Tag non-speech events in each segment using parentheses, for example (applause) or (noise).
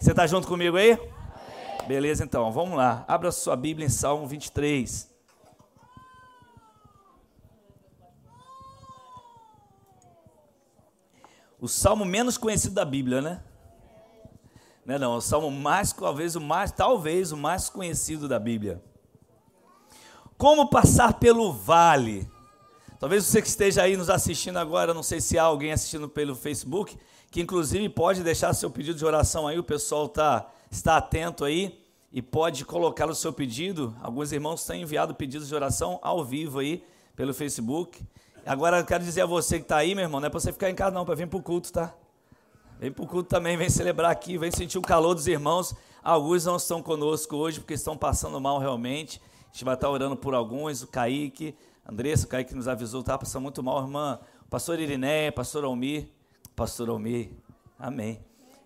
Você está junto comigo aí? Beleza, então, vamos lá. Abra sua Bíblia em Salmo 23. O salmo menos conhecido da Bíblia, né? Não é não, o salmo mais, talvez o mais, talvez o mais conhecido da Bíblia. Como passar pelo vale? Talvez você que esteja aí nos assistindo agora, não sei se há alguém assistindo pelo Facebook, que inclusive pode deixar seu pedido de oração aí, o pessoal tá, está atento aí e pode colocar o seu pedido. Alguns irmãos têm enviado pedidos de oração ao vivo aí pelo Facebook. Agora eu quero dizer a você que está aí, meu irmão, não é para você ficar em casa não, para vir para o culto, tá? Vem para o culto também, vem celebrar aqui, vem sentir o calor dos irmãos. Alguns não estão conosco hoje porque estão passando mal realmente. A gente vai estar orando por alguns, o Kaique, Andressa, o Kaique nos avisou, está passando muito mal, irmã. Pastor Iriné, pastor Almir, pastor Almir, amém.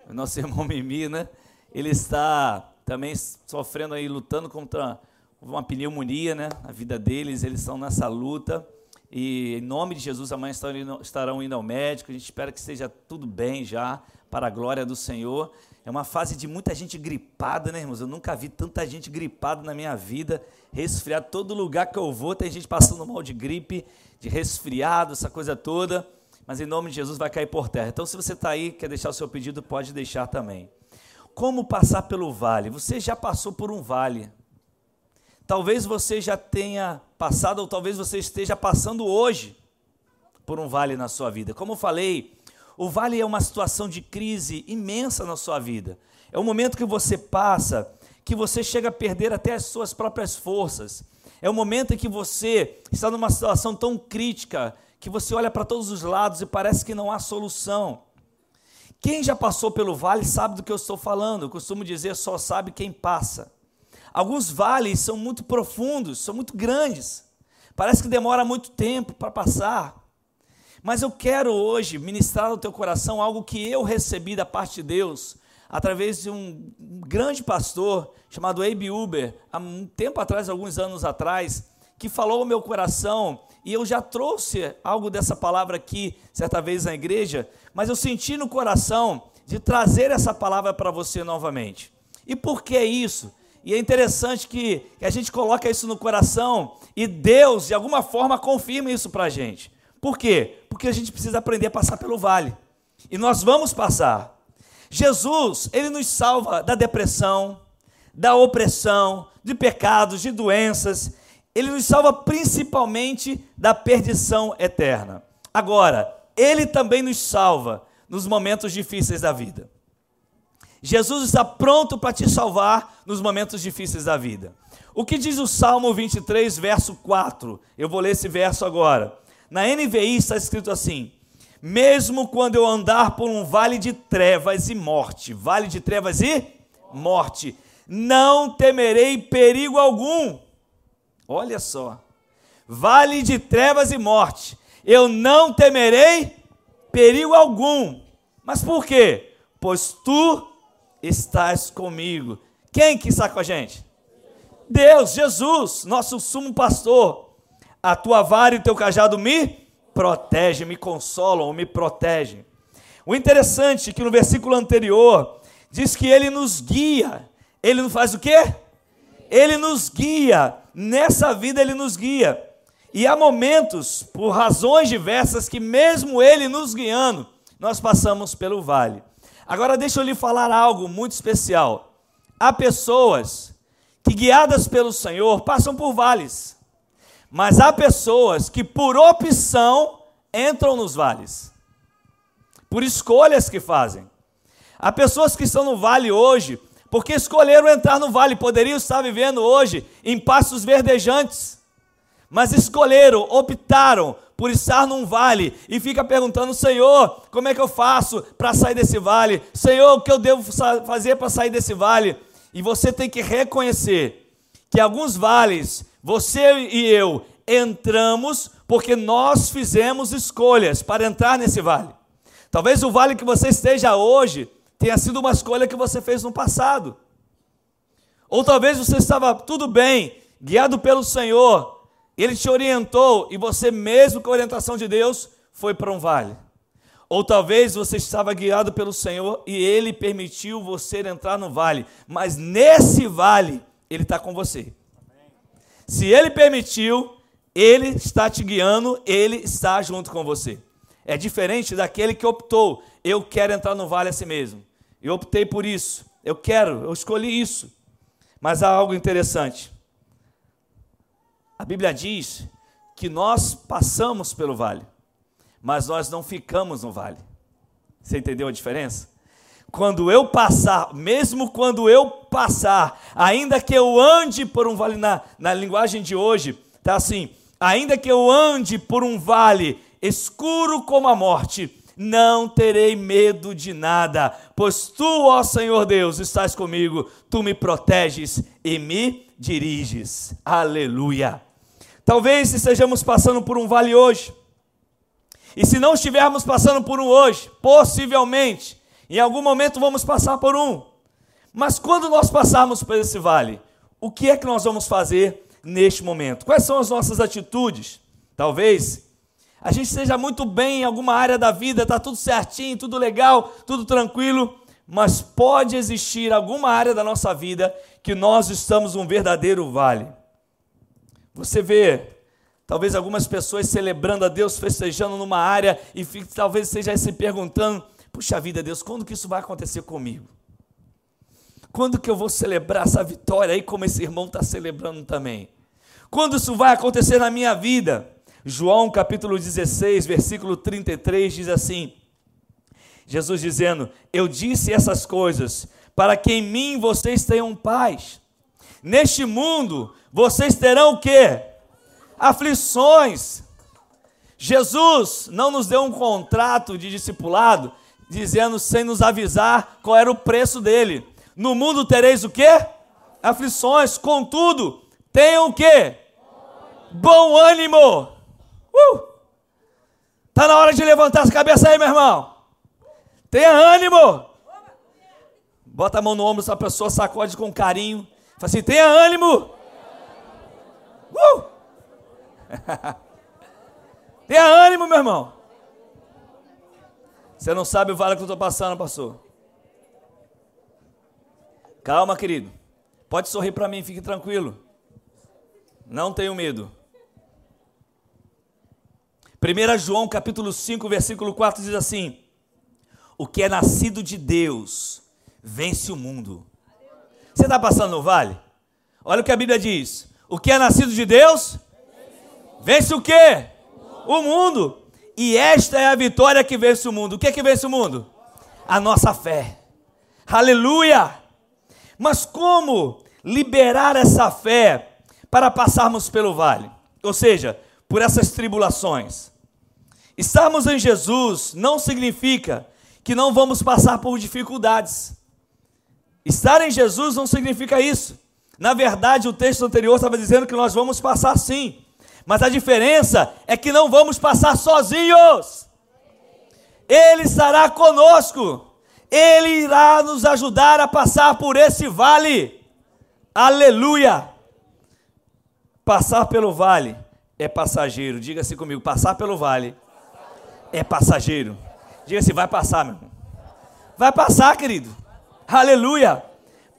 O nosso (laughs) irmão Mimi, né? Ele está também sofrendo aí, lutando contra uma pneumonia, né? A vida deles, eles estão nessa luta. E em nome de Jesus, amanhã estarão indo ao médico. A gente espera que esteja tudo bem já, para a glória do Senhor. É uma fase de muita gente gripada, né, irmãos? Eu nunca vi tanta gente gripada na minha vida, resfriado. Todo lugar que eu vou tem gente passando mal de gripe, de resfriado, essa coisa toda. Mas em nome de Jesus vai cair por terra. Então, se você está aí, quer deixar o seu pedido, pode deixar também. Como passar pelo vale? Você já passou por um vale. Talvez você já tenha passado, ou talvez você esteja passando hoje por um vale na sua vida. Como eu falei, o vale é uma situação de crise imensa na sua vida. É um momento que você passa que você chega a perder até as suas próprias forças. É um momento em que você está numa situação tão crítica que você olha para todos os lados e parece que não há solução. Quem já passou pelo vale sabe do que eu estou falando. Eu costumo dizer, só sabe quem passa. Alguns vales são muito profundos, são muito grandes. Parece que demora muito tempo para passar. Mas eu quero hoje ministrar ao teu coração algo que eu recebi da parte de Deus, através de um grande pastor chamado Abe Uber, há um tempo atrás, alguns anos atrás, que falou ao meu coração, e eu já trouxe algo dessa palavra aqui, certa vez na igreja, mas eu senti no coração de trazer essa palavra para você novamente. E por que isso? E é interessante que, que, a gente coloca isso no coração e Deus, de alguma forma, confirma isso para a gente. Por quê? Porque a gente precisa aprender a passar pelo vale. E nós vamos passar. Jesus, ele nos salva da depressão, da opressão, de pecados, de doenças. Ele nos salva principalmente da perdição eterna. Agora, ele também nos salva nos momentos difíceis da vida. Jesus está pronto para te salvar nos momentos difíceis da vida. O que diz o Salmo 23, verso 4? Eu vou ler esse verso agora. Na NVI está escrito assim: Mesmo quando eu andar por um vale de trevas e morte, vale de trevas e morte, não temerei perigo algum. Olha só. Vale de trevas e morte, eu não temerei perigo algum. Mas por quê? Pois tu estás comigo. Quem que está com a gente? Deus, Jesus, nosso sumo pastor. A tua vara e o teu cajado me protege, me consolam, me protegem. O interessante é que no versículo anterior diz que ele nos guia. Ele nos faz o quê? Ele nos guia. Nessa vida ele nos guia. E há momentos, por razões diversas, que mesmo Ele nos guiando, nós passamos pelo vale. Agora deixa eu lhe falar algo muito especial. Há pessoas que, guiadas pelo Senhor, passam por vales. Mas há pessoas que, por opção, entram nos vales. Por escolhas que fazem. Há pessoas que estão no vale hoje porque escolheram entrar no vale, poderiam estar vivendo hoje em pastos verdejantes mas escolheram, optaram por estar num vale e fica perguntando: Senhor, como é que eu faço para sair desse vale? Senhor, o que eu devo fazer para sair desse vale? E você tem que reconhecer que alguns vales, você e eu, entramos porque nós fizemos escolhas para entrar nesse vale. Talvez o vale que você esteja hoje tenha sido uma escolha que você fez no passado. Ou talvez você estava tudo bem, guiado pelo Senhor, ele te orientou e você, mesmo com a orientação de Deus, foi para um vale. Ou talvez você estava guiado pelo Senhor e Ele permitiu você entrar no vale, mas nesse vale Ele está com você. Se Ele permitiu, Ele está te guiando, Ele está junto com você. É diferente daquele que optou, eu quero entrar no vale assim mesmo. Eu optei por isso, eu quero, eu escolhi isso. Mas há algo interessante. A Bíblia diz que nós passamos pelo vale mas nós não ficamos no vale. Você entendeu a diferença? Quando eu passar, mesmo quando eu passar, ainda que eu ande por um vale, na, na linguagem de hoje, está assim: ainda que eu ande por um vale escuro como a morte, não terei medo de nada, pois tu, ó Senhor Deus, estás comigo, tu me proteges e me diriges. Aleluia. Talvez estejamos passando por um vale hoje e se não estivermos passando por um hoje, possivelmente, em algum momento vamos passar por um. Mas quando nós passarmos por esse vale, o que é que nós vamos fazer neste momento? Quais são as nossas atitudes? Talvez a gente esteja muito bem em alguma área da vida, está tudo certinho, tudo legal, tudo tranquilo, mas pode existir alguma área da nossa vida que nós estamos num verdadeiro vale. Você vê Talvez algumas pessoas celebrando a Deus, festejando numa área e talvez esteja se perguntando: puxa vida, Deus, quando que isso vai acontecer comigo? Quando que eu vou celebrar essa vitória aí, como esse irmão está celebrando também? Quando isso vai acontecer na minha vida? João capítulo 16, versículo 33 diz assim: Jesus dizendo: Eu disse essas coisas para que em mim vocês tenham paz. Neste mundo vocês terão o quê? aflições. Jesus não nos deu um contrato de discipulado dizendo sem nos avisar qual era o preço dele. No mundo tereis o quê? Aflições, contudo, tenham o quê? Bom ânimo. Uh! Tá na hora de levantar as cabeças aí, meu irmão. Tenha ânimo. Bota a mão no ombro dessa pessoa, sacode com carinho. Fala assim: tenha ânimo. Uh! (laughs) Tenha ânimo, meu irmão. Você não sabe o vale que eu estou passando, pastor. Calma, querido. Pode sorrir para mim, fique tranquilo. Não tenho medo. 1 João capítulo 5, versículo 4 diz assim: O que é nascido de Deus vence o mundo. Você está passando no vale? Olha o que a Bíblia diz: O que é nascido de Deus Vence o quê? O mundo. E esta é a vitória que vence o mundo. O que é que vence o mundo? A nossa fé. Aleluia! Mas como liberar essa fé para passarmos pelo vale? Ou seja, por essas tribulações. Estarmos em Jesus não significa que não vamos passar por dificuldades. Estar em Jesus não significa isso. Na verdade, o texto anterior estava dizendo que nós vamos passar sim. Mas a diferença é que não vamos passar sozinhos. Ele estará conosco. Ele irá nos ajudar a passar por esse vale. Aleluia! Passar pelo vale é passageiro. Diga-se comigo: passar pelo vale é passageiro. Diga-se, vai passar, meu irmão. Vai passar, querido. Aleluia!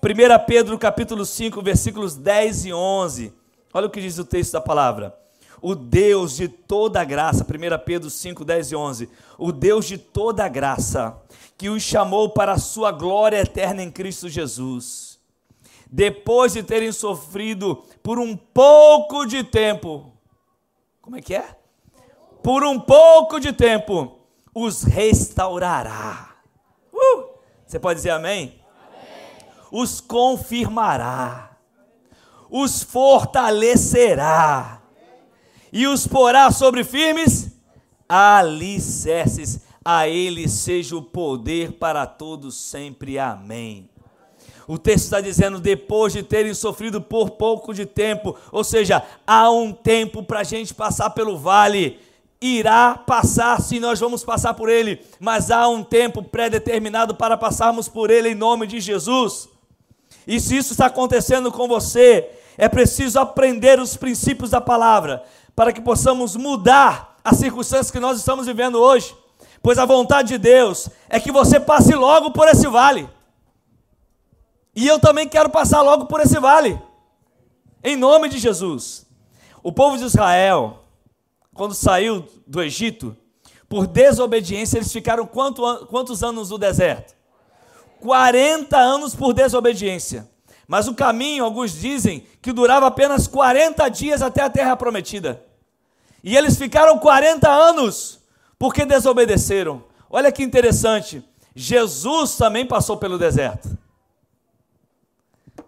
1 Pedro capítulo 5, versículos 10 e 11. Olha o que diz o texto da palavra o Deus de toda graça, 1 Pedro 5, 10 e 11, o Deus de toda graça, que os chamou para a sua glória eterna em Cristo Jesus, depois de terem sofrido por um pouco de tempo, como é que é? Por um pouco de tempo, os restaurará. Uh! Você pode dizer amém? amém? Os confirmará, os fortalecerá e os porá sobre firmes alicerces. A ele seja o poder para todos sempre. Amém. O texto está dizendo, depois de terem sofrido por pouco de tempo, ou seja, há um tempo para a gente passar pelo vale, irá passar se nós vamos passar por ele, mas há um tempo pré-determinado para passarmos por ele em nome de Jesus. E se isso está acontecendo com você, é preciso aprender os princípios da palavra, para que possamos mudar as circunstâncias que nós estamos vivendo hoje. Pois a vontade de Deus é que você passe logo por esse vale. E eu também quero passar logo por esse vale. Em nome de Jesus. O povo de Israel, quando saiu do Egito, por desobediência, eles ficaram quanto, quantos anos no deserto? 40 anos por desobediência. Mas o caminho, alguns dizem, que durava apenas 40 dias até a terra prometida. E eles ficaram 40 anos porque desobedeceram. Olha que interessante. Jesus também passou pelo deserto.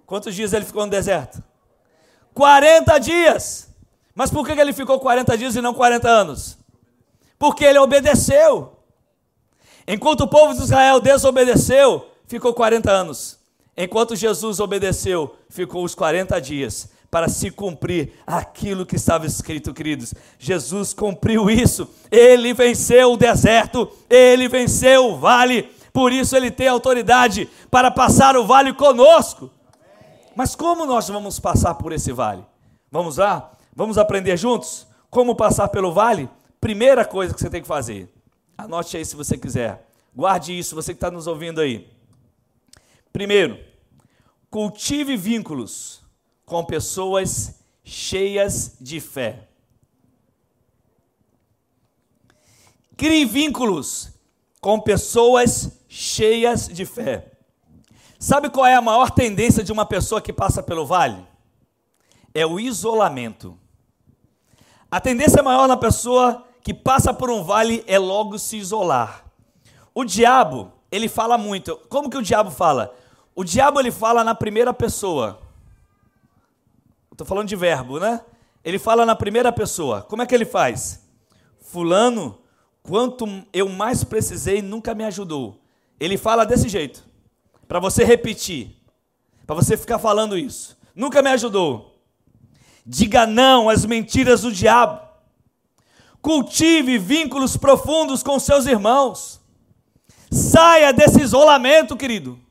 Quantos dias ele ficou no deserto? 40 dias. Mas por que ele ficou 40 dias e não 40 anos? Porque ele obedeceu. Enquanto o povo de Israel desobedeceu, ficou 40 anos. Enquanto Jesus obedeceu, ficou os 40 dias para se cumprir aquilo que estava escrito, queridos. Jesus cumpriu isso. Ele venceu o deserto, ele venceu o vale. Por isso ele tem autoridade para passar o vale conosco. Mas como nós vamos passar por esse vale? Vamos lá? Vamos aprender juntos como passar pelo vale? Primeira coisa que você tem que fazer. Anote aí se você quiser. Guarde isso, você que está nos ouvindo aí. Primeiro, cultive vínculos com pessoas cheias de fé. Crie vínculos com pessoas cheias de fé. Sabe qual é a maior tendência de uma pessoa que passa pelo vale? É o isolamento. A tendência maior na pessoa que passa por um vale é logo se isolar. O diabo, ele fala muito. Como que o diabo fala? O diabo ele fala na primeira pessoa. Estou falando de verbo, né? Ele fala na primeira pessoa. Como é que ele faz? Fulano, quanto eu mais precisei, nunca me ajudou. Ele fala desse jeito, para você repetir, para você ficar falando isso. Nunca me ajudou. Diga não às mentiras do diabo. Cultive vínculos profundos com seus irmãos. Saia desse isolamento, querido.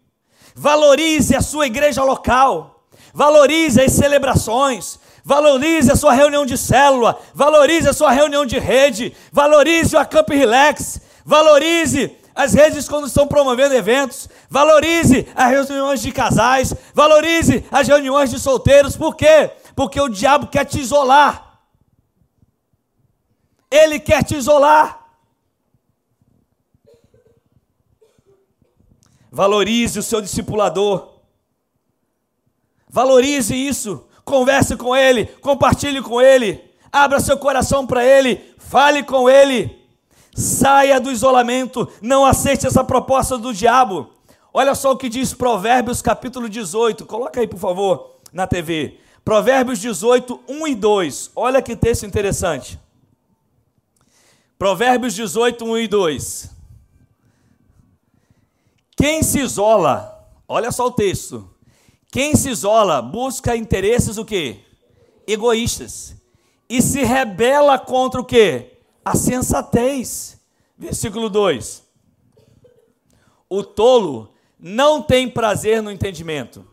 Valorize a sua igreja local. Valorize as celebrações. Valorize a sua reunião de célula. Valorize a sua reunião de rede. Valorize o Acamp Relax. Valorize as redes quando estão promovendo eventos. Valorize as reuniões de casais. Valorize as reuniões de solteiros. Por quê? Porque o diabo quer te isolar. Ele quer te isolar. Valorize o seu discipulador. Valorize isso. Converse com ele, compartilhe com ele, abra seu coração para ele, fale com ele. Saia do isolamento, não aceite essa proposta do diabo. Olha só o que diz Provérbios capítulo 18. Coloca aí, por favor, na TV. Provérbios 18, 1 e 2. Olha que texto interessante. Provérbios 18, 1 e 2. Quem se isola, olha só o texto. Quem se isola busca interesses o quê? Egoístas. E se rebela contra o quê? A sensatez. Versículo 2. O tolo não tem prazer no entendimento,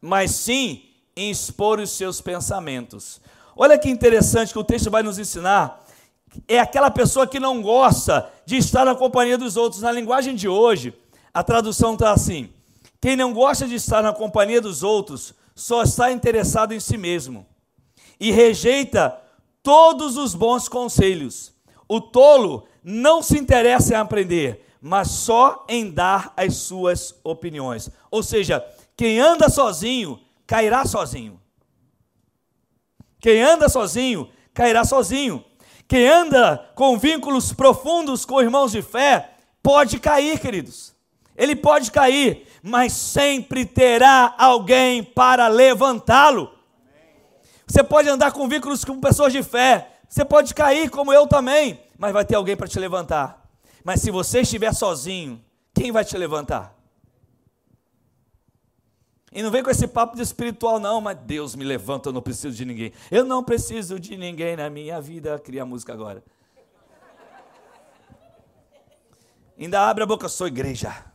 mas sim em expor os seus pensamentos. Olha que interessante que o texto vai nos ensinar. É aquela pessoa que não gosta de estar na companhia dos outros. Na linguagem de hoje, a tradução está assim: quem não gosta de estar na companhia dos outros só está interessado em si mesmo e rejeita todos os bons conselhos. O tolo não se interessa em aprender, mas só em dar as suas opiniões. Ou seja, quem anda sozinho cairá sozinho. Quem anda sozinho cairá sozinho. Quem anda com vínculos profundos com irmãos de fé pode cair, queridos ele pode cair, mas sempre terá alguém para levantá-lo. Você pode andar com vínculos com pessoas de fé, você pode cair como eu também, mas vai ter alguém para te levantar. Mas se você estiver sozinho, quem vai te levantar? E não vem com esse papo de espiritual, não, mas Deus me levanta, eu não preciso de ninguém. Eu não preciso de ninguém na minha vida. Cria música agora. Ainda abre a boca, sou igreja.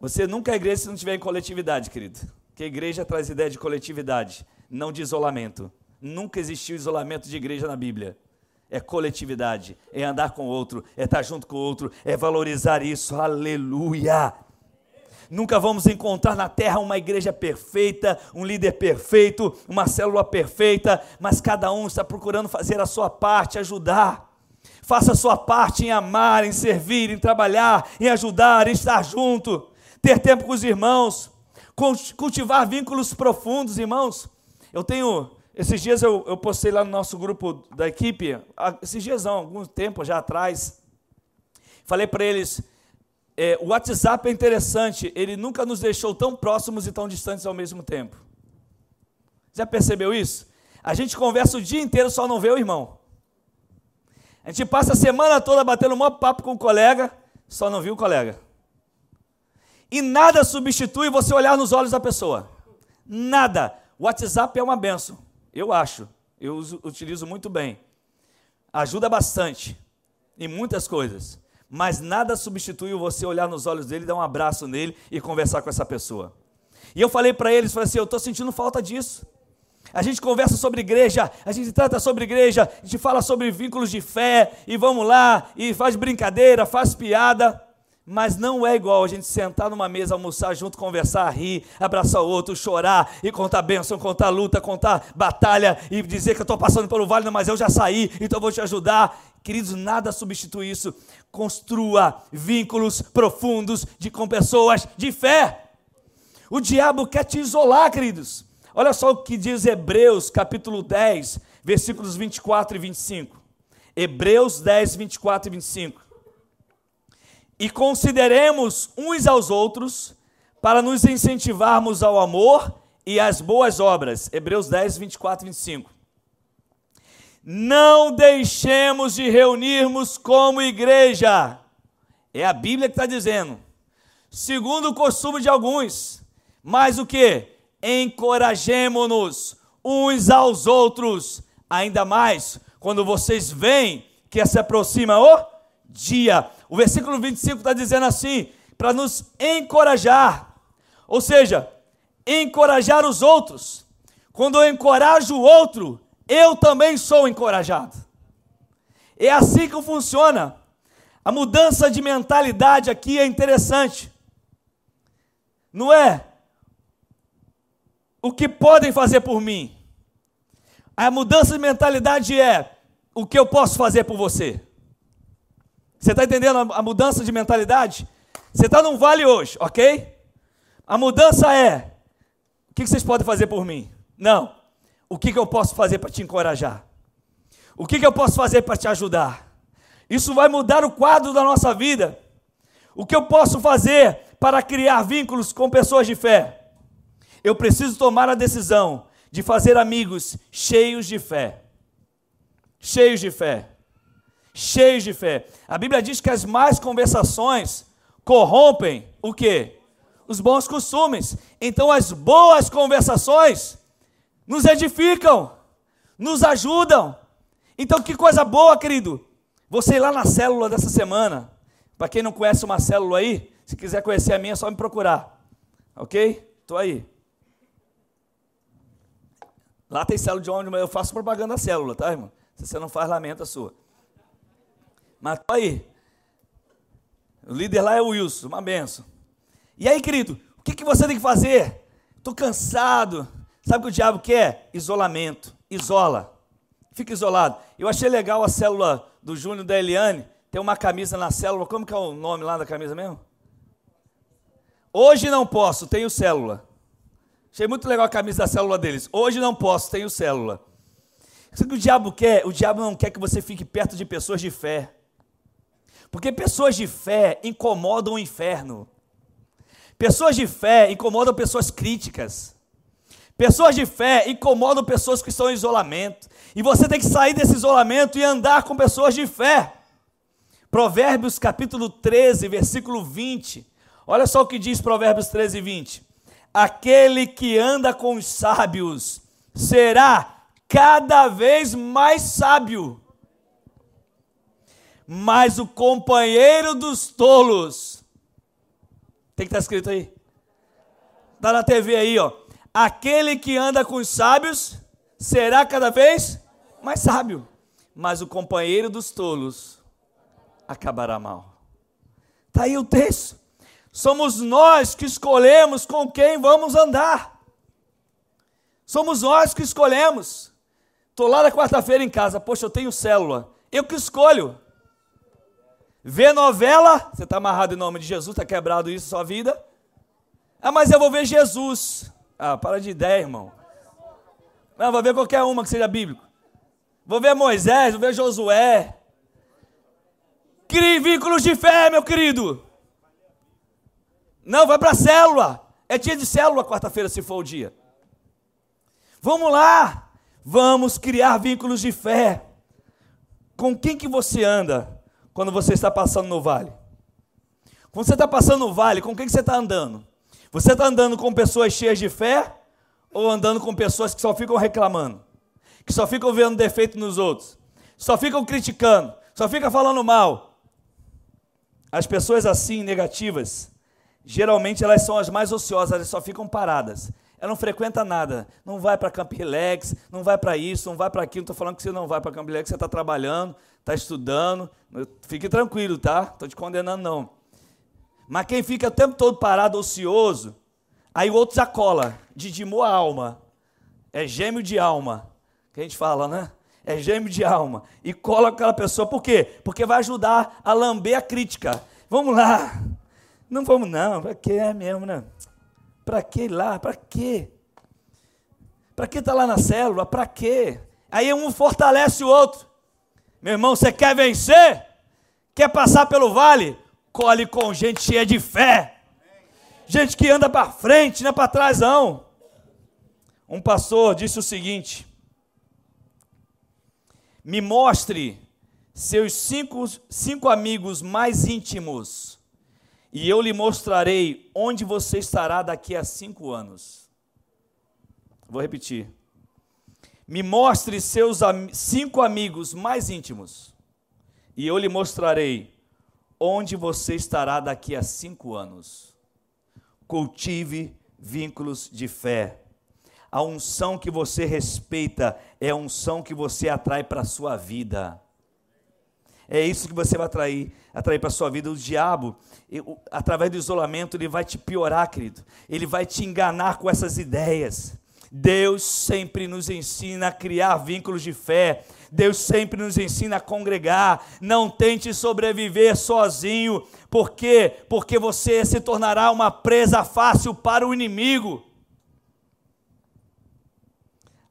Você nunca é igreja se não tiver em coletividade, querido. A igreja traz ideia de coletividade, não de isolamento. Nunca existiu isolamento de igreja na Bíblia. é coletividade, é andar com outro, é estar junto com outro, é valorizar isso. Aleluia! Nunca vamos encontrar na terra uma igreja perfeita, um líder perfeito, uma célula perfeita, mas cada um está procurando fazer a sua parte, ajudar. Faça a sua parte em amar, em servir, em trabalhar, em ajudar, em estar junto, ter tempo com os irmãos, cultivar vínculos profundos, irmãos. Eu tenho, esses dias eu, eu postei lá no nosso grupo da equipe, esses dias não, algum tempo já atrás, falei para eles, é, o WhatsApp é interessante, ele nunca nos deixou tão próximos e tão distantes ao mesmo tempo. Já percebeu isso? A gente conversa o dia inteiro, só não vê o irmão. A gente passa a semana toda batendo um maior papo com o colega, só não viu o colega. E nada substitui você olhar nos olhos da pessoa. Nada. O WhatsApp é uma benção, eu acho. Eu uso, utilizo muito bem. Ajuda bastante em muitas coisas mas nada substitui você olhar nos olhos dele, dar um abraço nele e conversar com essa pessoa. E eu falei para eles, falei assim, eu estou sentindo falta disso. A gente conversa sobre igreja, a gente trata sobre igreja, a gente fala sobre vínculos de fé, e vamos lá, e faz brincadeira, faz piada, mas não é igual a gente sentar numa mesa, almoçar junto, conversar, rir, abraçar o outro, chorar, e contar bênção, contar luta, contar batalha, e dizer que eu estou passando pelo vale, mas eu já saí, então eu vou te ajudar. Queridos, nada substitui isso. Construa vínculos profundos de, com pessoas de fé. O diabo quer te isolar, queridos. Olha só o que diz Hebreus, capítulo 10, versículos 24 e 25. Hebreus 10, 24 e 25. E consideremos uns aos outros para nos incentivarmos ao amor e às boas obras. Hebreus 10, 24 e 25 não deixemos de reunirmos como igreja. É a Bíblia que está dizendo. Segundo o costume de alguns. Mas o que? Encorajemo-nos uns aos outros. Ainda mais quando vocês veem que se aproxima o dia. O versículo 25 está dizendo assim: para nos encorajar. Ou seja, encorajar os outros. Quando eu encorajo o outro, eu também sou encorajado. É assim que funciona. A mudança de mentalidade aqui é interessante. Não é o que podem fazer por mim. A mudança de mentalidade é o que eu posso fazer por você. Você está entendendo a mudança de mentalidade? Você está num vale hoje, ok? A mudança é: o que vocês podem fazer por mim? Não o que, eu posso fazer para te encorajar? O que eu posso fazer para te ajudar? Isso vai mudar o quadro da nossa vida. O que eu posso fazer para criar vínculos com pessoas de fé? Eu preciso tomar a decisão de fazer amigos cheios de fé. Cheios de fé. Cheios de fé. A Bíblia diz que as más conversações corrompem o quê? Os bons costumes. Então as boas conversações nos edificam, nos ajudam. Então, que coisa boa, querido. Você ir lá na célula dessa semana. Para quem não conhece uma célula aí, se quiser conhecer a minha, é só me procurar. Ok? Estou aí. Lá tem célula de onde eu faço propaganda da célula, tá, irmão? Se você não faz, lamenta a sua. Mas estou aí. O líder lá é o Wilson, uma benção. E aí, querido, o que, que você tem que fazer? Estou cansado Sabe o que o diabo quer? Isolamento. Isola. Fica isolado. Eu achei legal a célula do Júnior da Eliane. Tem uma camisa na célula. Como que é o nome lá da camisa mesmo? Hoje não posso, tenho célula. Achei muito legal a camisa da célula deles. Hoje não posso, tenho célula. Sabe o que o diabo quer? O diabo não quer que você fique perto de pessoas de fé. Porque pessoas de fé incomodam o inferno. Pessoas de fé incomodam pessoas críticas. Pessoas de fé incomodam pessoas que estão em isolamento. E você tem que sair desse isolamento e andar com pessoas de fé. Provérbios capítulo 13, versículo 20. Olha só o que diz Provérbios 13, 20. Aquele que anda com os sábios será cada vez mais sábio. Mas o companheiro dos tolos. Tem que estar escrito aí. Está na TV aí, ó. Aquele que anda com os sábios será cada vez mais sábio, mas o companheiro dos tolos acabará mal. Está aí o texto. Somos nós que escolhemos com quem vamos andar. Somos nós que escolhemos. Estou lá na quarta-feira em casa, poxa, eu tenho célula. Eu que escolho. Ver novela, você está amarrado em nome de Jesus, está quebrado isso sua vida. Ah, mas eu vou ver Jesus. Ah, para de ideia, irmão. Não, vou ver qualquer uma que seja bíblico. Vou ver Moisés, vou ver Josué. Crie vínculos de fé, meu querido. Não, vai para a célula. É dia de célula quarta-feira, se for o dia. Vamos lá. Vamos criar vínculos de fé. Com quem que você anda quando você está passando no vale? Quando você está passando no vale, com quem que você está andando? Você está andando com pessoas cheias de fé ou andando com pessoas que só ficam reclamando? Que só ficam vendo defeito nos outros? Só ficam criticando? Só ficam falando mal? As pessoas assim, negativas, geralmente elas são as mais ociosas, elas só ficam paradas. Ela não frequenta nada, não vai para Camp Relax, não vai para isso, não vai para aquilo. Estou falando que você não vai para Camp Relax, você está trabalhando, está estudando. Fique tranquilo, tá? Estou te condenando, não. Mas quem fica o tempo todo parado, ocioso, aí o outro já cola, didimou a alma. É gêmeo de alma, que a gente fala, né? é gêmeo de alma, e cola aquela pessoa, por quê? Porque vai ajudar a lamber a crítica. Vamos lá, não vamos não, para que é mesmo, né? Para que ir lá? Para quê? Para que estar tá lá na célula? Para quê? Aí um fortalece o outro. Meu irmão, você quer vencer? Quer passar pelo vale? Colhe com gente cheia de fé. Gente que anda para frente, não é para trás não. Um pastor disse o seguinte: me mostre seus cinco, cinco amigos mais íntimos, e eu lhe mostrarei onde você estará daqui a cinco anos. Vou repetir. Me mostre seus cinco amigos mais íntimos, e eu lhe mostrarei onde você estará daqui a cinco anos. Cultive vínculos de fé. A unção que você respeita é a unção que você atrai para a sua vida. É isso que você vai atrair, atrair para a sua vida. O diabo, através do isolamento, ele vai te piorar, querido. Ele vai te enganar com essas ideias. Deus sempre nos ensina a criar vínculos de fé. Deus sempre nos ensina a congregar. Não tente sobreviver sozinho. Por quê? Porque você se tornará uma presa fácil para o inimigo.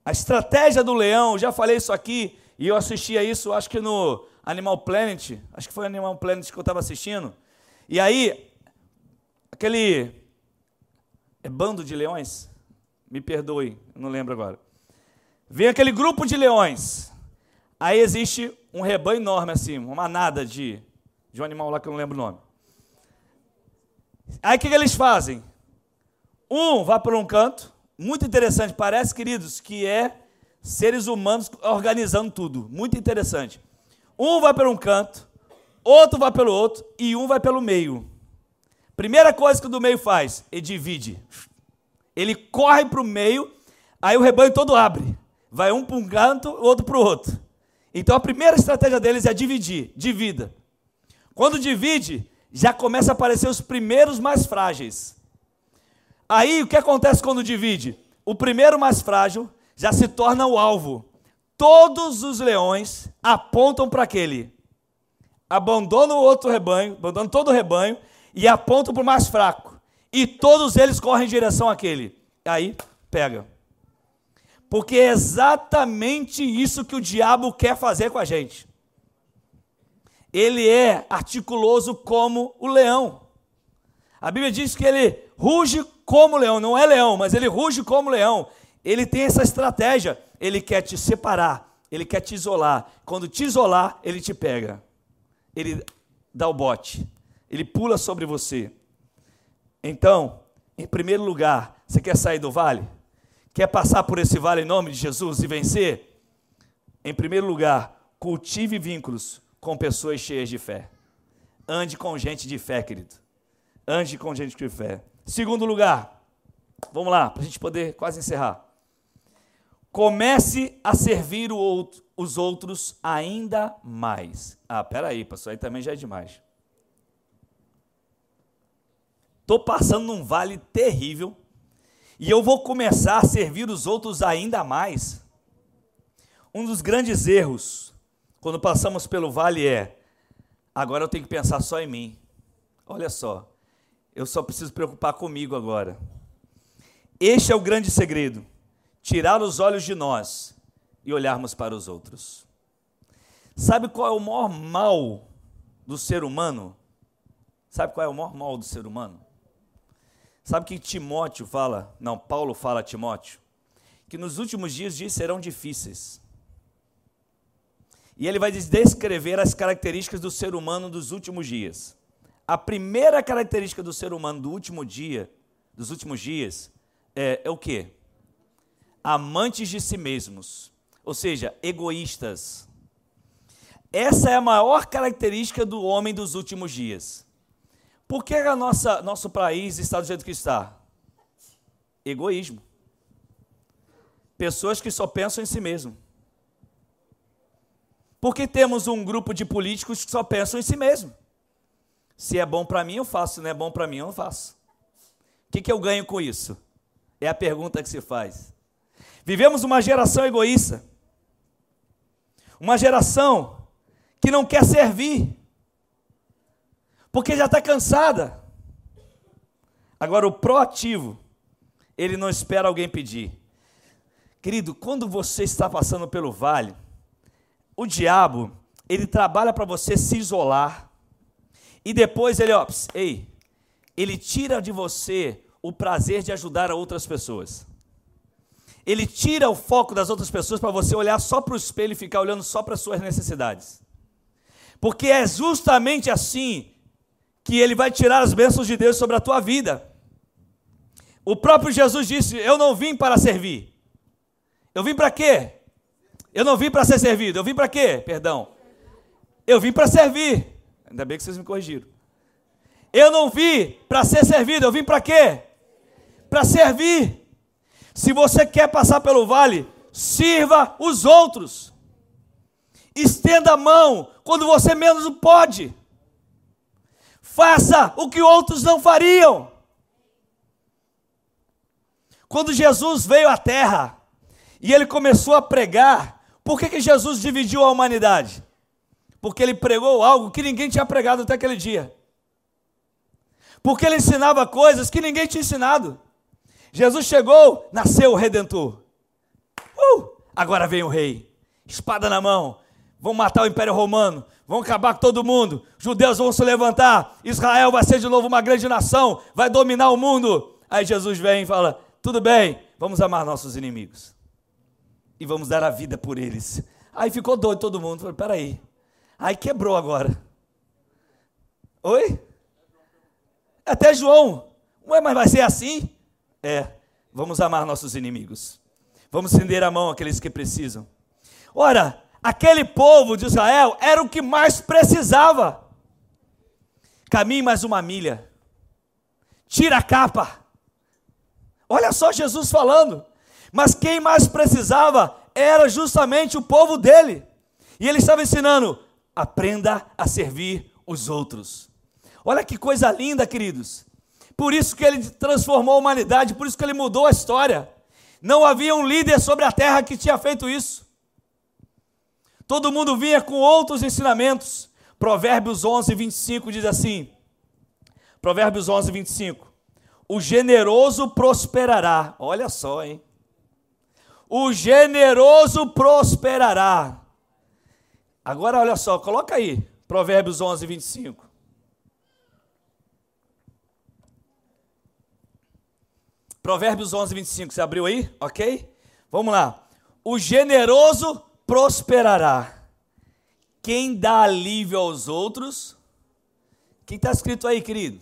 A estratégia do leão, já falei isso aqui, e eu assistia isso, acho que no Animal Planet, acho que foi Animal Planet que eu estava assistindo. E aí, aquele. É bando de leões? Me perdoe, não lembro agora. Vem aquele grupo de leões. Aí existe um rebanho enorme, assim, uma manada de, de um animal lá que eu não lembro o nome. Aí o que, que eles fazem? Um vai para um canto, muito interessante, parece, queridos, que é seres humanos organizando tudo. Muito interessante. Um vai para um canto, outro vai pelo outro e um vai pelo meio. Primeira coisa que o do meio faz, ele divide. Ele corre para o meio, aí o rebanho todo abre. Vai um para um canto, outro para o outro. Então a primeira estratégia deles é dividir, divida. Quando divide, já começa a aparecer os primeiros mais frágeis. Aí o que acontece quando divide? O primeiro mais frágil já se torna o alvo. Todos os leões apontam para aquele. Abandonam o outro rebanho, abandonam todo o rebanho e apontam para o mais fraco. E todos eles correm em direção àquele. Aí pega. Porque é exatamente isso que o diabo quer fazer com a gente. Ele é articuloso como o leão. A Bíblia diz que ele ruge como leão, não é leão, mas ele ruge como leão. Ele tem essa estratégia, ele quer te separar, ele quer te isolar. Quando te isolar, ele te pega. Ele dá o bote, ele pula sobre você. Então, em primeiro lugar, você quer sair do vale? Quer passar por esse vale em nome de Jesus e vencer? Em primeiro lugar, cultive vínculos com pessoas cheias de fé. Ande com gente de fé, querido. Ande com gente de fé. Segundo lugar, vamos lá, para a gente poder quase encerrar. Comece a servir outro, os outros ainda mais. Ah, peraí, pastor, aí também já é demais. Estou passando num vale terrível e eu vou começar a servir os outros ainda mais. Um dos grandes erros quando passamos pelo vale é: agora eu tenho que pensar só em mim. Olha só, eu só preciso preocupar comigo agora. Este é o grande segredo: tirar os olhos de nós e olharmos para os outros. Sabe qual é o maior mal do ser humano? Sabe qual é o maior mal do ser humano? Sabe que Timóteo fala, não, Paulo fala a Timóteo, que nos últimos dias dias serão difíceis. E ele vai descrever as características do ser humano dos últimos dias. A primeira característica do ser humano do último dia, dos últimos dias, é, é o quê? Amantes de si mesmos, ou seja, egoístas. Essa é a maior característica do homem dos últimos dias. Por que a nossa, nosso país está do jeito que está? Egoísmo. Pessoas que só pensam em si mesmo. Porque temos um grupo de políticos que só pensam em si mesmo. Se é bom para mim, eu faço. Se não é bom para mim, eu não faço. O que, que eu ganho com isso? É a pergunta que se faz. Vivemos uma geração egoísta. Uma geração que não quer servir porque já está cansada. Agora, o proativo, ele não espera alguém pedir. Querido, quando você está passando pelo vale, o diabo, ele trabalha para você se isolar, e depois ele, ó, ei, ele tira de você o prazer de ajudar outras pessoas. Ele tira o foco das outras pessoas para você olhar só para o espelho e ficar olhando só para as suas necessidades. Porque é justamente assim que ele vai tirar as bênçãos de Deus sobre a tua vida. O próprio Jesus disse: Eu não vim para servir. Eu vim para quê? Eu não vim para ser servido. Eu vim para quê? Perdão. Eu vim para servir. Ainda bem que vocês me corrigiram. Eu não vim para ser servido. Eu vim para quê? Para servir. Se você quer passar pelo vale, sirva os outros. Estenda a mão quando você menos pode. Faça o que outros não fariam. Quando Jesus veio à terra e ele começou a pregar, por que, que Jesus dividiu a humanidade? Porque ele pregou algo que ninguém tinha pregado até aquele dia. Porque ele ensinava coisas que ninguém tinha ensinado. Jesus chegou, nasceu o redentor. Uh, agora vem o rei, espada na mão, vão matar o império romano, vão acabar com todo mundo, judeus vão se levantar, Israel vai ser de novo uma grande nação, vai dominar o mundo. Aí Jesus vem e fala: tudo bem, vamos amar nossos inimigos e vamos dar a vida por eles. Aí ficou doido todo mundo, falou: peraí, aí quebrou agora. Oi? Até João, ué, mas vai ser assim? É, vamos amar nossos inimigos, vamos estender a mão àqueles que precisam. Ora, Aquele povo de Israel era o que mais precisava. Caminhe mais uma milha. Tira a capa. Olha só Jesus falando. Mas quem mais precisava era justamente o povo dele. E ele estava ensinando: aprenda a servir os outros. Olha que coisa linda, queridos. Por isso que ele transformou a humanidade, por isso que ele mudou a história. Não havia um líder sobre a terra que tinha feito isso. Todo mundo vinha com outros ensinamentos. Provérbios 11, 25 diz assim: Provérbios 11, 25. O generoso prosperará. Olha só, hein? O generoso prosperará. Agora olha só, coloca aí. Provérbios 11, 25. Provérbios 11, 25. Você abriu aí? Ok? Vamos lá. O generoso prosperará. Quem dá alívio aos outros, quem está escrito aí, querido?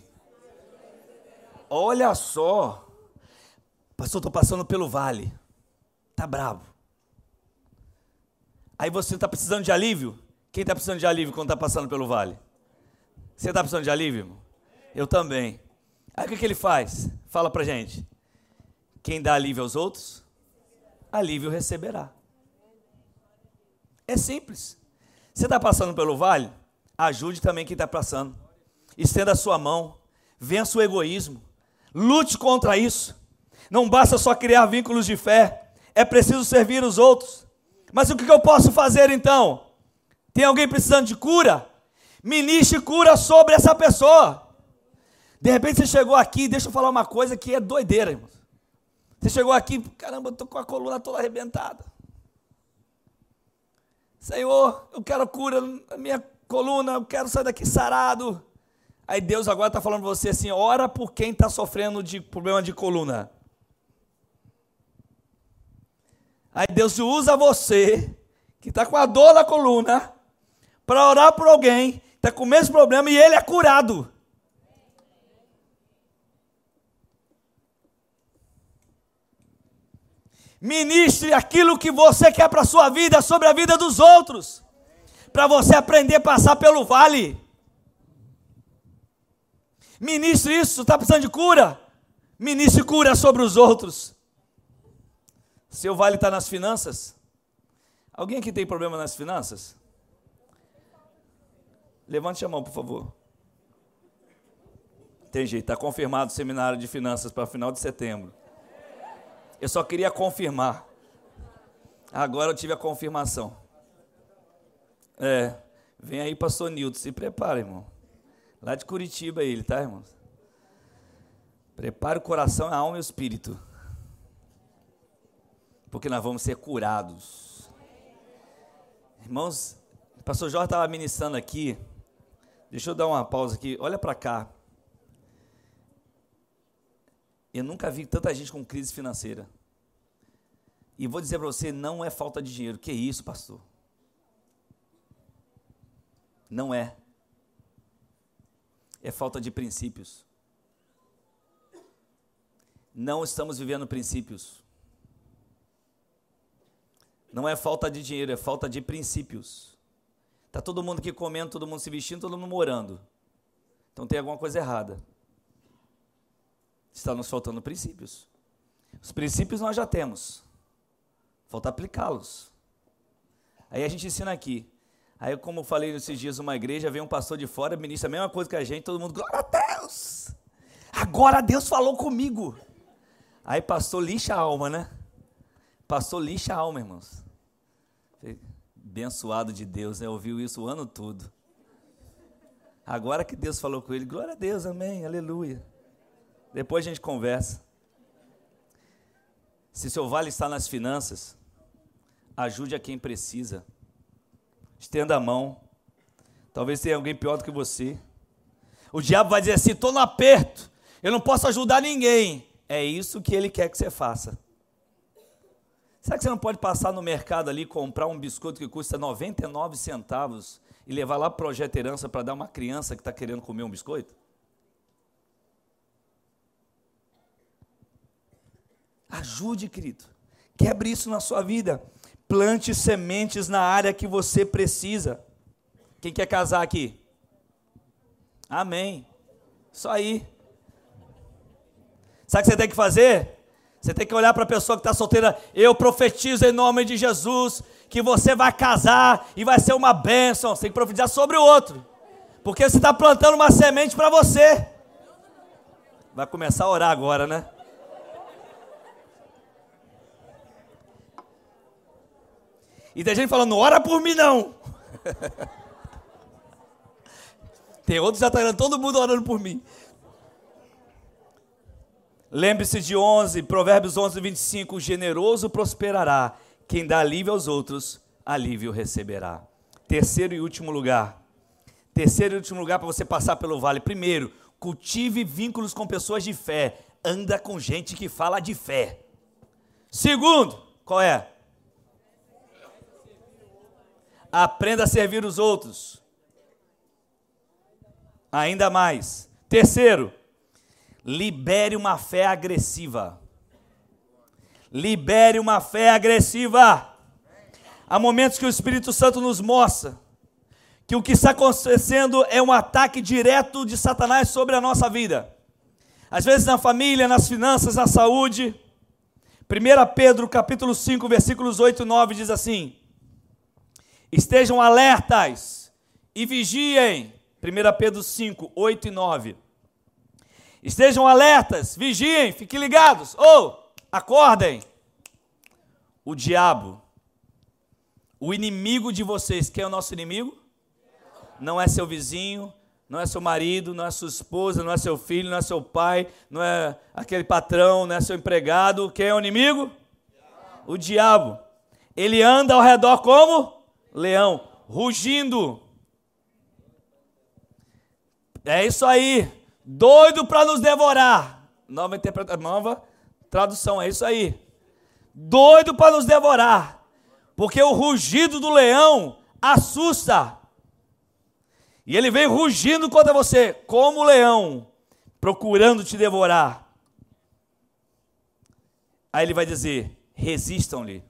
Olha só, pastor, estou passando pelo vale, tá bravo. Aí você está precisando de alívio? Quem está precisando de alívio quando está passando pelo vale? Você está precisando de alívio? Irmão? Eu também. Aí o que, que ele faz? Fala para gente. Quem dá alívio aos outros, alívio receberá. É simples. Você está passando pelo vale? Ajude também quem está passando. Estenda a sua mão. Vença o egoísmo. Lute contra isso. Não basta só criar vínculos de fé. É preciso servir os outros. Mas o que eu posso fazer então? Tem alguém precisando de cura? Ministre cura sobre essa pessoa. De repente você chegou aqui, deixa eu falar uma coisa que é doideira, irmão. Você chegou aqui, caramba, eu estou com a coluna toda arrebentada. Senhor, eu quero cura na minha coluna, eu quero sair daqui sarado. Aí Deus agora está falando para você assim: ora por quem está sofrendo de problema de coluna. Aí Deus usa você, que está com a dor na coluna, para orar por alguém, está com o mesmo problema e ele é curado. Ministre aquilo que você quer para a sua vida sobre a vida dos outros. Para você aprender a passar pelo vale. Ministre isso, está precisando de cura? Ministre cura sobre os outros. Seu vale está nas finanças? Alguém aqui tem problema nas finanças? Levante a mão, por favor. Tem jeito, está confirmado o seminário de finanças para final de setembro. Eu só queria confirmar. Agora eu tive a confirmação. É, vem aí, pastor Nilton, se prepara, irmão. Lá de Curitiba ele, tá, irmão? Prepare o coração, a alma e o espírito. Porque nós vamos ser curados. Irmãos, o pastor Jorge estava ministrando aqui. Deixa eu dar uma pausa aqui. Olha para cá. Eu nunca vi tanta gente com crise financeira. E vou dizer para você, não é falta de dinheiro. Que isso, pastor? Não é. É falta de princípios. Não estamos vivendo princípios. Não é falta de dinheiro, é falta de princípios. Está todo mundo aqui comendo, todo mundo se vestindo, todo mundo morando. Então tem alguma coisa errada. Está nos faltando princípios. Os princípios nós já temos. Falta aplicá-los. Aí a gente ensina aqui. Aí, como eu falei nesses dias numa igreja, vem um pastor de fora, ministra a mesma coisa que a gente, todo mundo, glória a Deus! Agora Deus falou comigo. Aí pastor lixa a alma, né? Pastor lixa a alma, irmãos. Abençoado de Deus, né? Ouviu isso o ano todo. Agora que Deus falou com ele, glória a Deus, amém, aleluia. Depois a gente conversa. Se seu vale está nas finanças, ajude a quem precisa. Estenda a mão. Talvez tenha alguém pior do que você. O diabo vai dizer assim: estou no aperto, eu não posso ajudar ninguém. É isso que ele quer que você faça. Será que você não pode passar no mercado ali comprar um biscoito que custa 99 centavos e levar lá para o Projeto Herança para dar uma criança que está querendo comer um biscoito? Ajude, querido. Quebre isso na sua vida. Plante sementes na área que você precisa. Quem quer casar aqui? Amém. Só aí. Sabe o que você tem que fazer? Você tem que olhar para a pessoa que está solteira. Eu profetizo em nome de Jesus que você vai casar e vai ser uma bênção. Você tem que profetizar sobre o outro. Porque você está plantando uma semente para você. Vai começar a orar agora, né? E tem gente falando, ora por mim não. (laughs) tem outros já orando, todo mundo orando por mim. Lembre-se de 11, Provérbios 11, 25, generoso prosperará, quem dá alívio aos outros, alívio receberá. Terceiro e último lugar. Terceiro e último lugar para você passar pelo vale. Primeiro, cultive vínculos com pessoas de fé. Anda com gente que fala de fé. Segundo, qual é? Aprenda a servir os outros. Ainda mais. Terceiro, libere uma fé agressiva. Libere uma fé agressiva. Há momentos que o Espírito Santo nos mostra que o que está acontecendo é um ataque direto de Satanás sobre a nossa vida. Às vezes na família, nas finanças, na saúde. 1 Pedro capítulo 5, versículos 8 e 9 diz assim: Estejam alertas e vigiem. 1 Pedro 5, 8 e 9. Estejam alertas, vigiem, fiquem ligados, ou oh, acordem. O diabo, o inimigo de vocês, quem é o nosso inimigo? Não é seu vizinho, não é seu marido, não é sua esposa, não é seu filho, não é seu pai, não é aquele patrão, não é seu empregado. Quem é o inimigo? O diabo. Ele anda ao redor como leão, rugindo. É isso aí. Doido para nos devorar. Nova interpretação, nova tradução, é isso aí. Doido para nos devorar. Porque o rugido do leão assusta. E ele vem rugindo contra você, como leão, procurando te devorar. Aí ele vai dizer: resistam-lhe.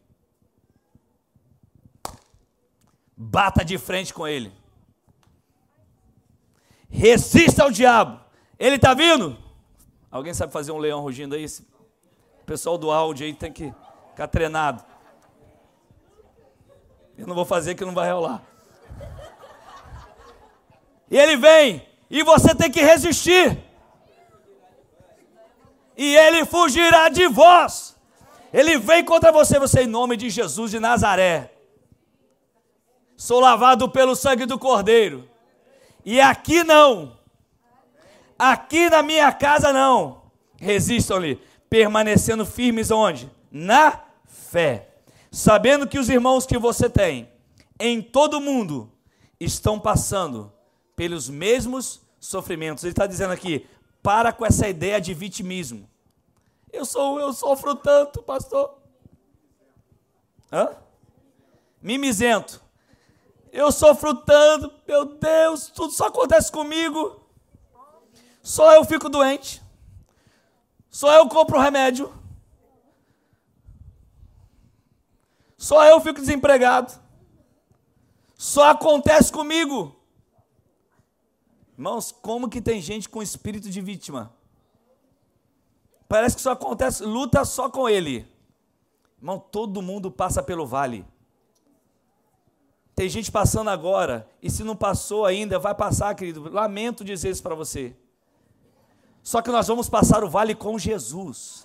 Bata de frente com ele. Resista ao diabo. Ele está vindo? Alguém sabe fazer um leão rugindo aí? O pessoal do áudio aí tem que ficar treinado. Eu não vou fazer que não vai rolar. E ele vem, e você tem que resistir. E ele fugirá de vós. Ele vem contra você, você em nome de Jesus de Nazaré. Sou lavado pelo sangue do Cordeiro. E aqui não. Aqui na minha casa não. Resistam-lhe, permanecendo firmes onde? Na fé. Sabendo que os irmãos que você tem em todo o mundo estão passando pelos mesmos sofrimentos. Ele está dizendo aqui: para com essa ideia de vitimismo. Eu sou, eu sofro tanto, pastor. Hã? Mimizento. Eu sofro tanto, meu Deus, tudo só acontece comigo. Só eu fico doente. Só eu compro remédio. Só eu fico desempregado. Só acontece comigo. Irmãos, como que tem gente com espírito de vítima? Parece que só acontece, luta só com ele. Irmão, todo mundo passa pelo vale. Tem gente passando agora, e se não passou ainda, vai passar, querido. Lamento dizer isso para você. Só que nós vamos passar o vale com Jesus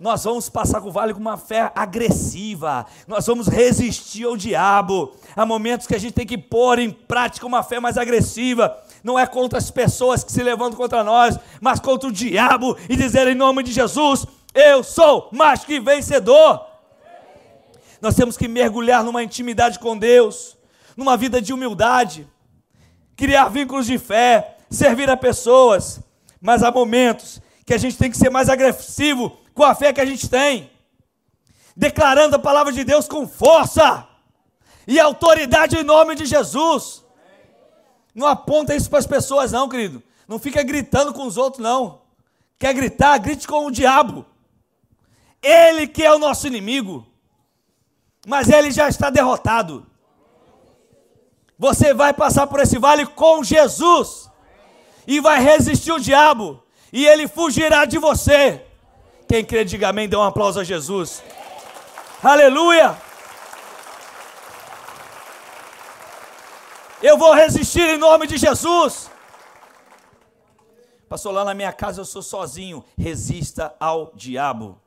nós vamos passar o vale com uma fé agressiva, nós vamos resistir ao diabo. Há momentos que a gente tem que pôr em prática uma fé mais agressiva, não é contra as pessoas que se levantam contra nós, mas contra o diabo e dizer em nome de Jesus: Eu sou mais que vencedor. Nós temos que mergulhar numa intimidade com Deus, numa vida de humildade, criar vínculos de fé, servir a pessoas, mas há momentos que a gente tem que ser mais agressivo com a fé que a gente tem, declarando a palavra de Deus com força e autoridade em nome de Jesus. Não aponta isso para as pessoas, não, querido. Não fica gritando com os outros, não. Quer gritar? Grite com o diabo. Ele que é o nosso inimigo. Mas ele já está derrotado. Você vai passar por esse vale com Jesus. E vai resistir o diabo. E ele fugirá de você. Quem crê, diga amém, dê um aplauso a Jesus. Aleluia! Eu vou resistir em nome de Jesus. Passou lá na minha casa, eu sou sozinho. Resista ao diabo.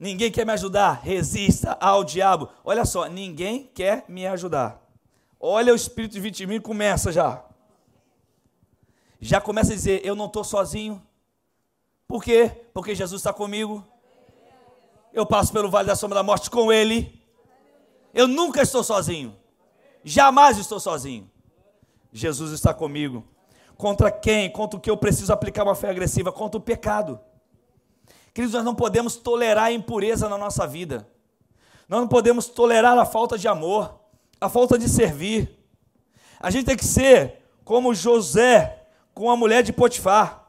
Ninguém quer me ajudar. Resista ao diabo. Olha só, ninguém quer me ajudar. Olha o espírito de vitimismo começa já. Já começa a dizer: Eu não estou sozinho. Por quê? Porque Jesus está comigo. Eu passo pelo vale da sombra da morte com Ele. Eu nunca estou sozinho. Jamais estou sozinho. Jesus está comigo. Contra quem? Contra o que eu preciso aplicar uma fé agressiva? Contra o pecado. Queridos, nós não podemos tolerar a impureza na nossa vida. Nós não podemos tolerar a falta de amor, a falta de servir. A gente tem que ser como José com a mulher de Potifar.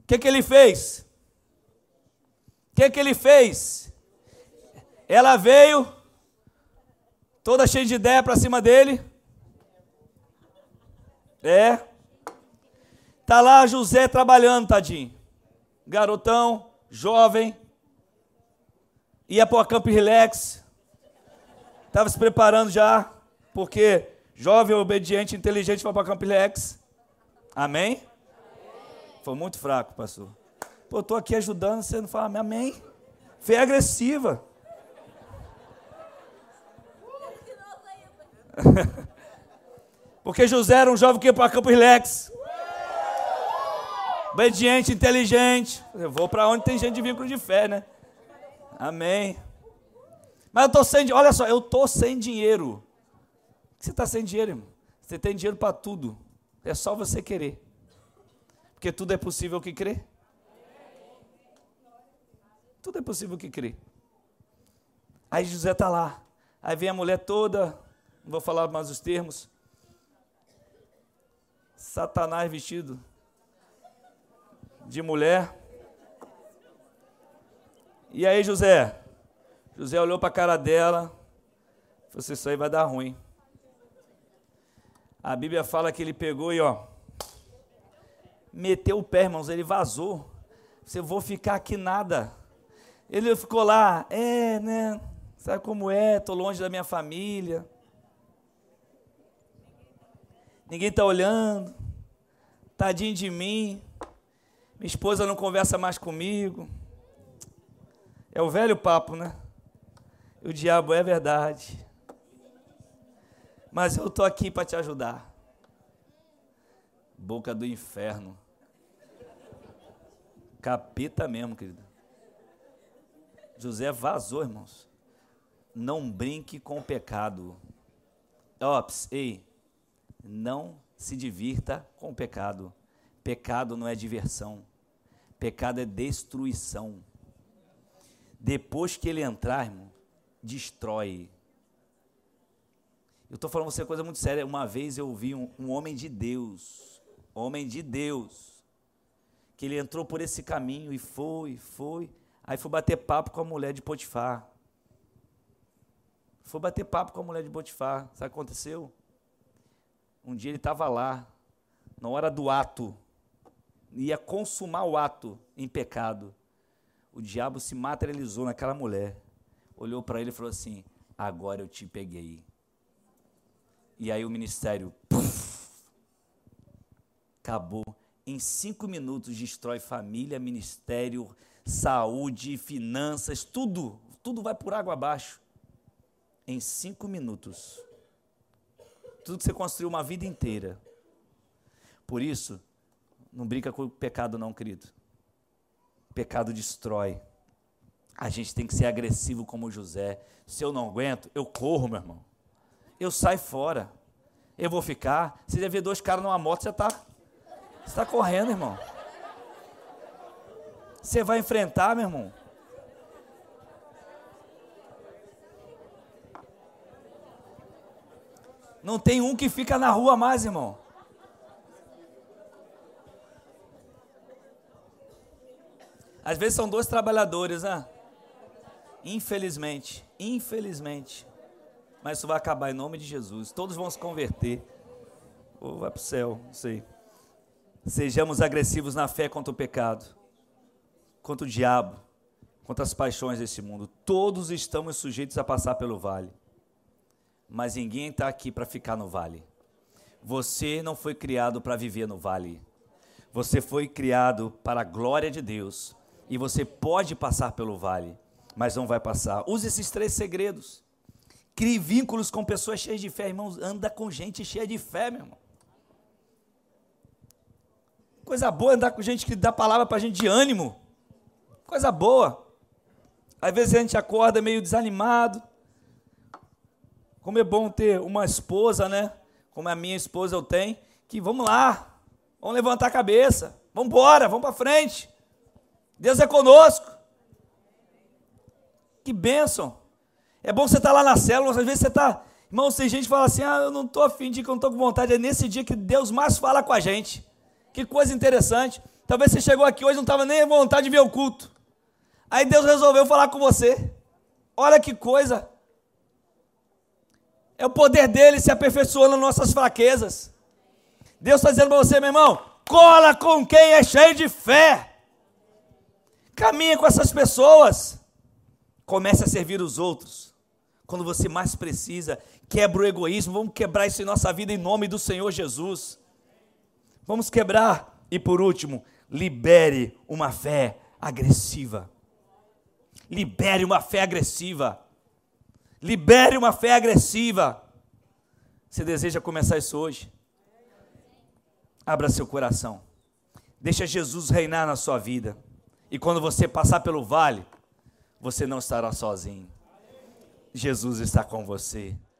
O que, que ele fez? O que, que ele fez? Ela veio, toda cheia de ideia para cima dele. É. Tá lá José trabalhando, tadinho. Garotão, jovem, ia para o Camp Relax, estava se preparando já, porque jovem, obediente, inteligente vai para o Camp Relax. Amém? Foi muito fraco, pastor. Pô, eu estou aqui ajudando, você não fala amém? Fé agressiva. (laughs) Porque José era um jovem que ia para Campo Relax. Obediente, inteligente. Eu vou para onde tem gente de vínculo de fé, né? Amém. Mas eu estou sem Olha só, eu estou sem dinheiro. Você está sem dinheiro, irmão? Você tem dinheiro para tudo. É só você querer. Porque tudo é possível que crê. Tudo é possível que crê. Aí José está lá. Aí vem a mulher toda, não vou falar mais os termos. Satanás vestido de mulher. E aí, José? José olhou para a cara dela. Falou: assim, Isso aí vai dar ruim. A Bíblia fala que ele pegou e, ó, meteu o pé, irmãos. Ele vazou. Você vou ficar aqui nada. Ele ficou lá, é, né? Sabe como é? Estou longe da minha família. Ninguém está olhando. Tadinho de mim. Minha esposa não conversa mais comigo. É o velho papo, né? O diabo é verdade. Mas eu estou aqui para te ajudar. Boca do inferno. Capeta mesmo, querido. José vazou, irmãos. Não brinque com o pecado. Ops, ei. Não se divirta com o pecado. Pecado não é diversão. Pecado é destruição. Depois que ele entrar, irmão, destrói. Eu estou falando você coisa muito séria. Uma vez eu vi um, um homem de Deus, homem de Deus, que ele entrou por esse caminho e foi, foi. Aí foi bater papo com a mulher de Potifar. Foi bater papo com a mulher de Potifar. Sabe o que aconteceu? Um dia ele estava lá, na hora do ato, ia consumar o ato em pecado. O diabo se materializou naquela mulher, olhou para ele e falou assim: Agora eu te peguei. E aí o ministério puff, acabou. Em cinco minutos destrói família, ministério, saúde, finanças, tudo, tudo vai por água abaixo. Em cinco minutos. Tudo que você construiu uma vida inteira. Por isso, não brinca com o pecado, não, querido. Pecado destrói. A gente tem que ser agressivo como José. Se eu não aguento, eu corro, meu irmão. Eu saio fora. Eu vou ficar. Você já vê dois caras numa moto, você está você tá correndo, irmão. Você vai enfrentar, meu irmão. Não tem um que fica na rua mais, irmão. Às vezes são dois trabalhadores, né? Infelizmente, infelizmente. Mas isso vai acabar em nome de Jesus. Todos vão se converter. Ou vai para o céu, não sei. Sejamos agressivos na fé contra o pecado, contra o diabo, contra as paixões desse mundo. Todos estamos sujeitos a passar pelo vale mas ninguém está aqui para ficar no vale. Você não foi criado para viver no vale. Você foi criado para a glória de Deus. E você pode passar pelo vale, mas não vai passar. Use esses três segredos. Crie vínculos com pessoas cheias de fé, irmãos. Anda com gente cheia de fé, meu irmão. Coisa boa andar com gente que dá palavra para gente de ânimo. Coisa boa. Às vezes a gente acorda meio desanimado como é bom ter uma esposa, né? Como a minha esposa eu tenho, que vamos lá, vamos levantar a cabeça, vamos embora, vamos para frente. Deus é conosco. Que bênção. É bom você estar tá lá na célula, às vezes você está. Irmão, tem gente que fala assim: ah, eu não estou afim de que eu não estou com vontade. É nesse dia que Deus mais fala com a gente. Que coisa interessante. Talvez você chegou aqui hoje e não estava nem à vontade de ver o culto. Aí Deus resolveu falar com você. Olha que coisa. É o poder dele se aperfeiçoando nas nossas fraquezas. Deus está dizendo para você, meu irmão, cola com quem é cheio de fé. Caminha com essas pessoas. Comece a servir os outros. Quando você mais precisa, quebra o egoísmo. Vamos quebrar isso em nossa vida em nome do Senhor Jesus. Vamos quebrar. E por último, libere uma fé agressiva. Libere uma fé agressiva. Libere uma fé agressiva. Você deseja começar isso hoje? Abra seu coração. Deixa Jesus reinar na sua vida. E quando você passar pelo vale, você não estará sozinho. Jesus está com você.